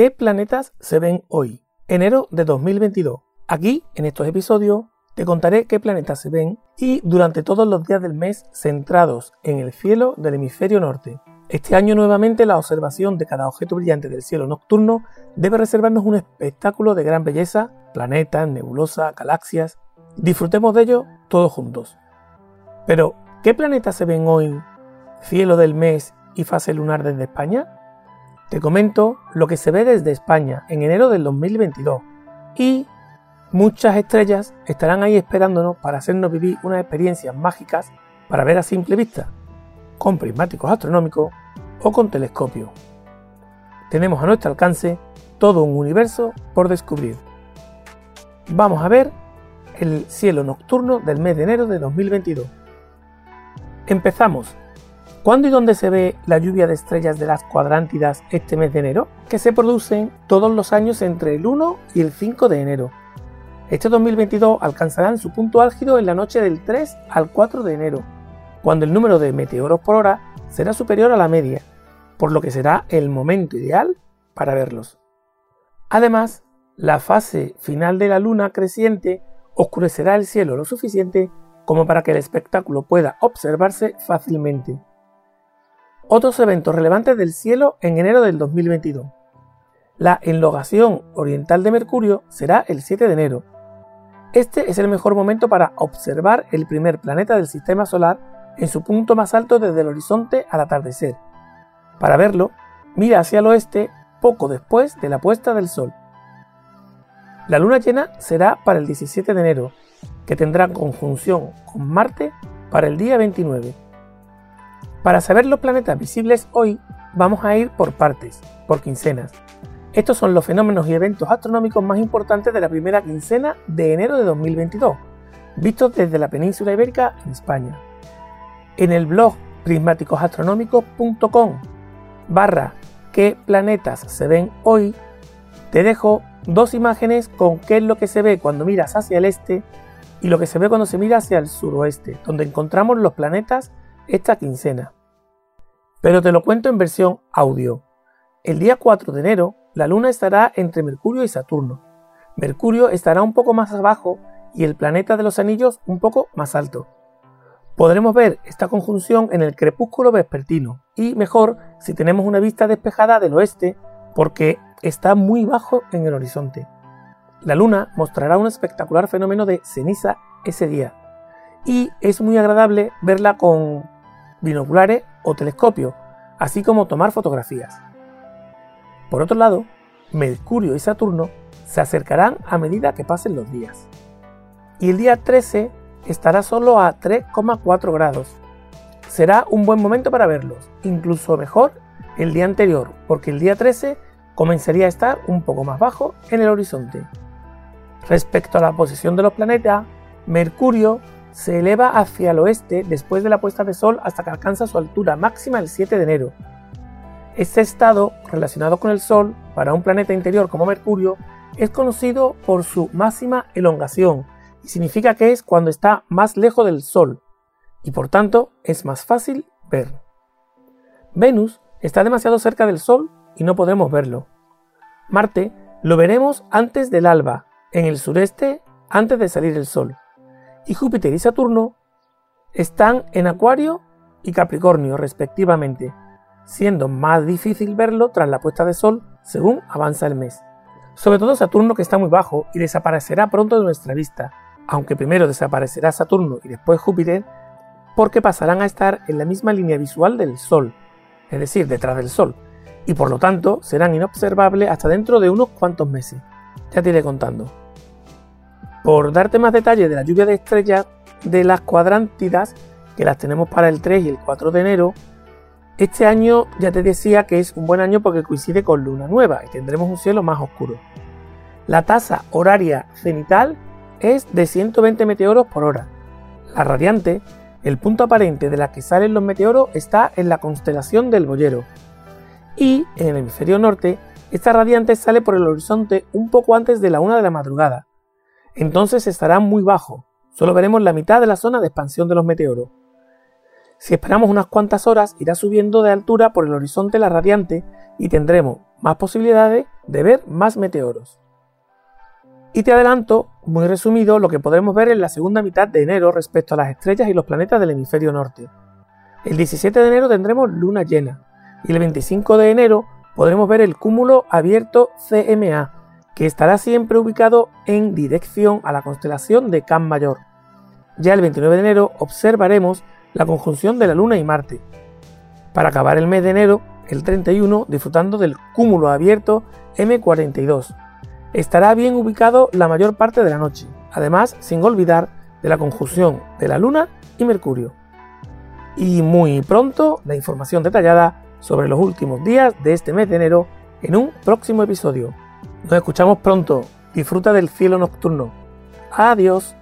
¿Qué planetas se ven hoy? Enero de 2022. Aquí, en estos episodios, te contaré qué planetas se ven y durante todos los días del mes centrados en el cielo del hemisferio norte. Este año nuevamente la observación de cada objeto brillante del cielo nocturno debe reservarnos un espectáculo de gran belleza, planetas, nebulosas, galaxias. Disfrutemos de ello todos juntos. Pero, ¿qué planetas se ven hoy, cielo del mes y fase lunar desde España? Te comento lo que se ve desde España en enero del 2022 y muchas estrellas estarán ahí esperándonos para hacernos vivir unas experiencias mágicas para ver a simple vista, con prismáticos astronómicos o con telescopio. Tenemos a nuestro alcance todo un universo por descubrir. Vamos a ver el cielo nocturno del mes de enero de 2022. Empezamos ¿Cuándo y dónde se ve la lluvia de estrellas de las cuadrántidas este mes de enero? Que se producen todos los años entre el 1 y el 5 de enero. Este 2022 alcanzarán su punto álgido en la noche del 3 al 4 de enero, cuando el número de meteoros por hora será superior a la media, por lo que será el momento ideal para verlos. Además, la fase final de la luna creciente oscurecerá el cielo lo suficiente como para que el espectáculo pueda observarse fácilmente. Otros eventos relevantes del cielo en enero del 2022. La enlogación oriental de Mercurio será el 7 de enero. Este es el mejor momento para observar el primer planeta del sistema solar en su punto más alto desde el horizonte al atardecer. Para verlo, mira hacia el oeste poco después de la puesta del sol. La luna llena será para el 17 de enero, que tendrá conjunción con Marte para el día 29. Para saber los planetas visibles hoy, vamos a ir por partes, por quincenas. Estos son los fenómenos y eventos astronómicos más importantes de la primera quincena de enero de 2022, vistos desde la península ibérica en España. En el blog prismáticosastronómicos.com barra qué planetas se ven hoy, te dejo dos imágenes con qué es lo que se ve cuando miras hacia el este y lo que se ve cuando se mira hacia el suroeste, donde encontramos los planetas esta quincena. Pero te lo cuento en versión audio. El día 4 de enero, la Luna estará entre Mercurio y Saturno. Mercurio estará un poco más abajo y el planeta de los anillos un poco más alto. Podremos ver esta conjunción en el crepúsculo vespertino y mejor si tenemos una vista despejada del oeste porque está muy bajo en el horizonte. La luna mostrará un espectacular fenómeno de ceniza ese día y es muy agradable verla con binoculares o telescopio, así como tomar fotografías. Por otro lado, Mercurio y Saturno se acercarán a medida que pasen los días. Y el día 13 estará solo a 3,4 grados. Será un buen momento para verlos, incluso mejor el día anterior, porque el día 13 comenzaría a estar un poco más bajo en el horizonte. Respecto a la posición de los planetas, Mercurio se eleva hacia el oeste después de la puesta de sol hasta que alcanza su altura máxima el 7 de enero. Este estado, relacionado con el Sol, para un planeta interior como Mercurio, es conocido por su máxima elongación y significa que es cuando está más lejos del Sol y por tanto es más fácil ver. Venus está demasiado cerca del Sol y no podremos verlo. Marte lo veremos antes del alba, en el sureste antes de salir el Sol y Júpiter y Saturno están en Acuario y Capricornio respectivamente, siendo más difícil verlo tras la puesta de sol según avanza el mes. Sobre todo Saturno que está muy bajo y desaparecerá pronto de nuestra vista, aunque primero desaparecerá Saturno y después Júpiter, porque pasarán a estar en la misma línea visual del Sol, es decir, detrás del Sol, y por lo tanto serán inobservables hasta dentro de unos cuantos meses. Ya te iré contando. Por darte más detalles de la lluvia de estrellas de las cuadrántidas, que las tenemos para el 3 y el 4 de enero, este año ya te decía que es un buen año porque coincide con luna nueva y tendremos un cielo más oscuro. La tasa horaria cenital es de 120 meteoros por hora. La radiante, el punto aparente de la que salen los meteoros, está en la constelación del Boyero. Y en el hemisferio norte, esta radiante sale por el horizonte un poco antes de la una de la madrugada, entonces estará muy bajo. Solo veremos la mitad de la zona de expansión de los meteoros. Si esperamos unas cuantas horas, irá subiendo de altura por el horizonte la radiante y tendremos más posibilidades de ver más meteoros. Y te adelanto, muy resumido, lo que podremos ver en la segunda mitad de enero respecto a las estrellas y los planetas del hemisferio norte. El 17 de enero tendremos luna llena y el 25 de enero podremos ver el cúmulo abierto CMA, que estará siempre ubicado en dirección a la constelación de Can Mayor. Ya el 29 de enero observaremos la conjunción de la Luna y Marte. Para acabar el mes de enero, el 31, disfrutando del cúmulo abierto M42, estará bien ubicado la mayor parte de la noche, además sin olvidar de la conjunción de la Luna y Mercurio. Y muy pronto la información detallada sobre los últimos días de este mes de enero en un próximo episodio. Nos escuchamos pronto. Disfruta del cielo nocturno. Adiós.